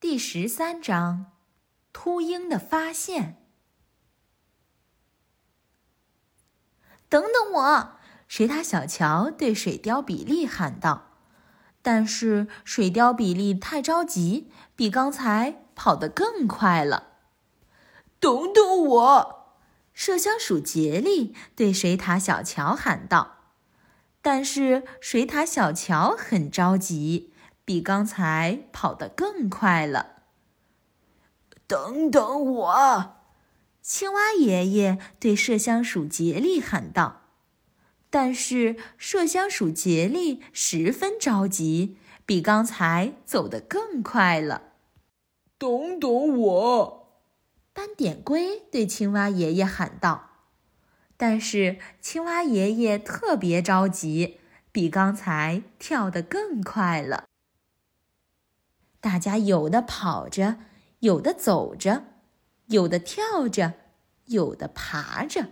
第十三章：秃鹰的发现。等等我！水獭小乔对水貂比利喊道。但是水貂比利太着急，比刚才跑得更快了。等等我！麝香鼠杰利对水獭小乔喊道。但是水獭小乔很着急。比刚才跑得更快了。等等我！青蛙爷爷对麝香鼠杰利喊道。但是麝香鼠杰利十分着急，比刚才走得更快了。等等我！斑点龟对青蛙爷爷喊道。但是青蛙爷爷特别着急，比刚才跳得更快了。大家有的跑着，有的走着，有的跳着，有的爬着。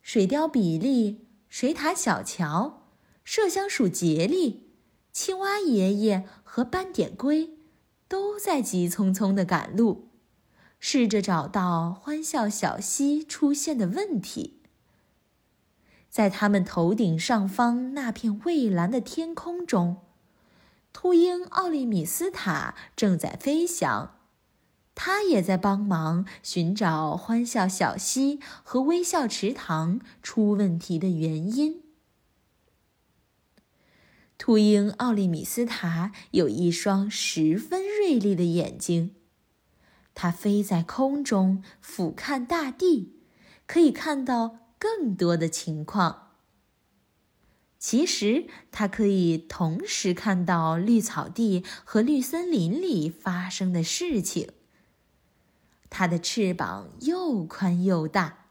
水貂比利、水獭小乔、麝香鼠杰利、青蛙爷爷和斑点龟都在急匆匆的赶路，试着找到欢笑小溪出现的问题。在他们头顶上方那片蔚蓝的天空中。秃鹰奥利米斯塔正在飞翔，他也在帮忙寻找欢笑小溪和微笑池塘出问题的原因。秃鹰奥利米斯塔有一双十分锐利的眼睛，它飞在空中俯瞰大地，可以看到更多的情况。其实，它可以同时看到绿草地和绿森林里发生的事情。它的翅膀又宽又大，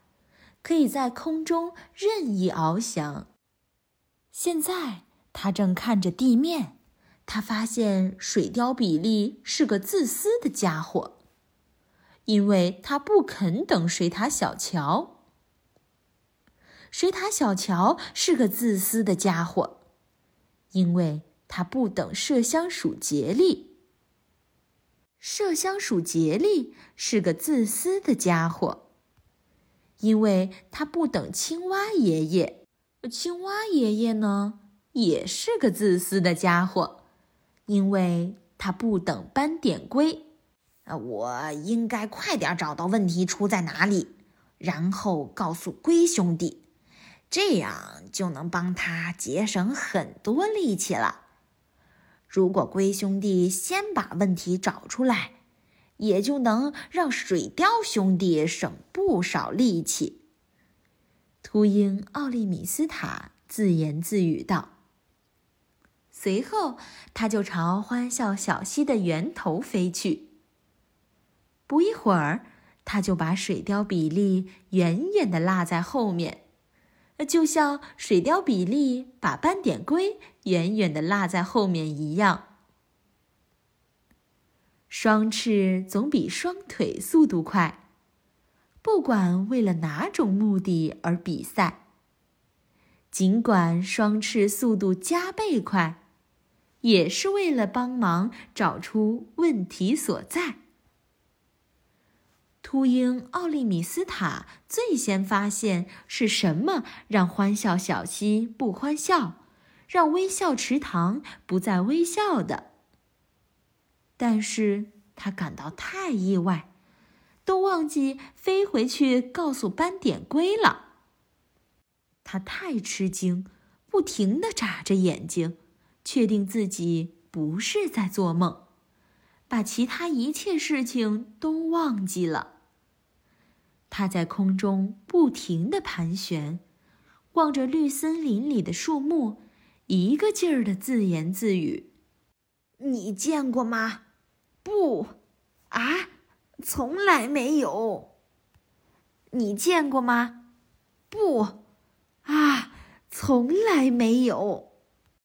可以在空中任意翱翔。现在，它正看着地面。它发现水貂比利是个自私的家伙，因为他不肯等水獭小乔。水獭小乔是个自私的家伙，因为他不等麝香鼠杰利。麝香鼠杰利是个自私的家伙，因为他不等青蛙爷爷。青蛙爷爷呢，也是个自私的家伙，因为他不等斑点龟。啊，我应该快点找到问题出在哪里，然后告诉龟兄弟。这样就能帮他节省很多力气了。如果龟兄弟先把问题找出来，也就能让水貂兄弟省不少力气。秃鹰奥利米斯塔自言自语道。随后，他就朝欢笑小溪的源头飞去。不一会儿，他就把水貂比利远远的落在后面。就像水貂比利把斑点龟远远的落在后面一样，双翅总比双腿速度快。不管为了哪种目的而比赛，尽管双翅速度加倍快，也是为了帮忙找出问题所在。秃鹰奥利米斯塔最先发现是什么让欢笑小溪不欢笑，让微笑池塘不再微笑的。但是他感到太意外，都忘记飞回去告诉斑点龟了。他太吃惊，不停地眨着眼睛，确定自己不是在做梦，把其他一切事情都忘记了。它在空中不停地盘旋，望着绿森林里的树木，一个劲儿地自言自语：“你见过吗？不，啊，从来没有。你见过吗？不，啊，从来没有。”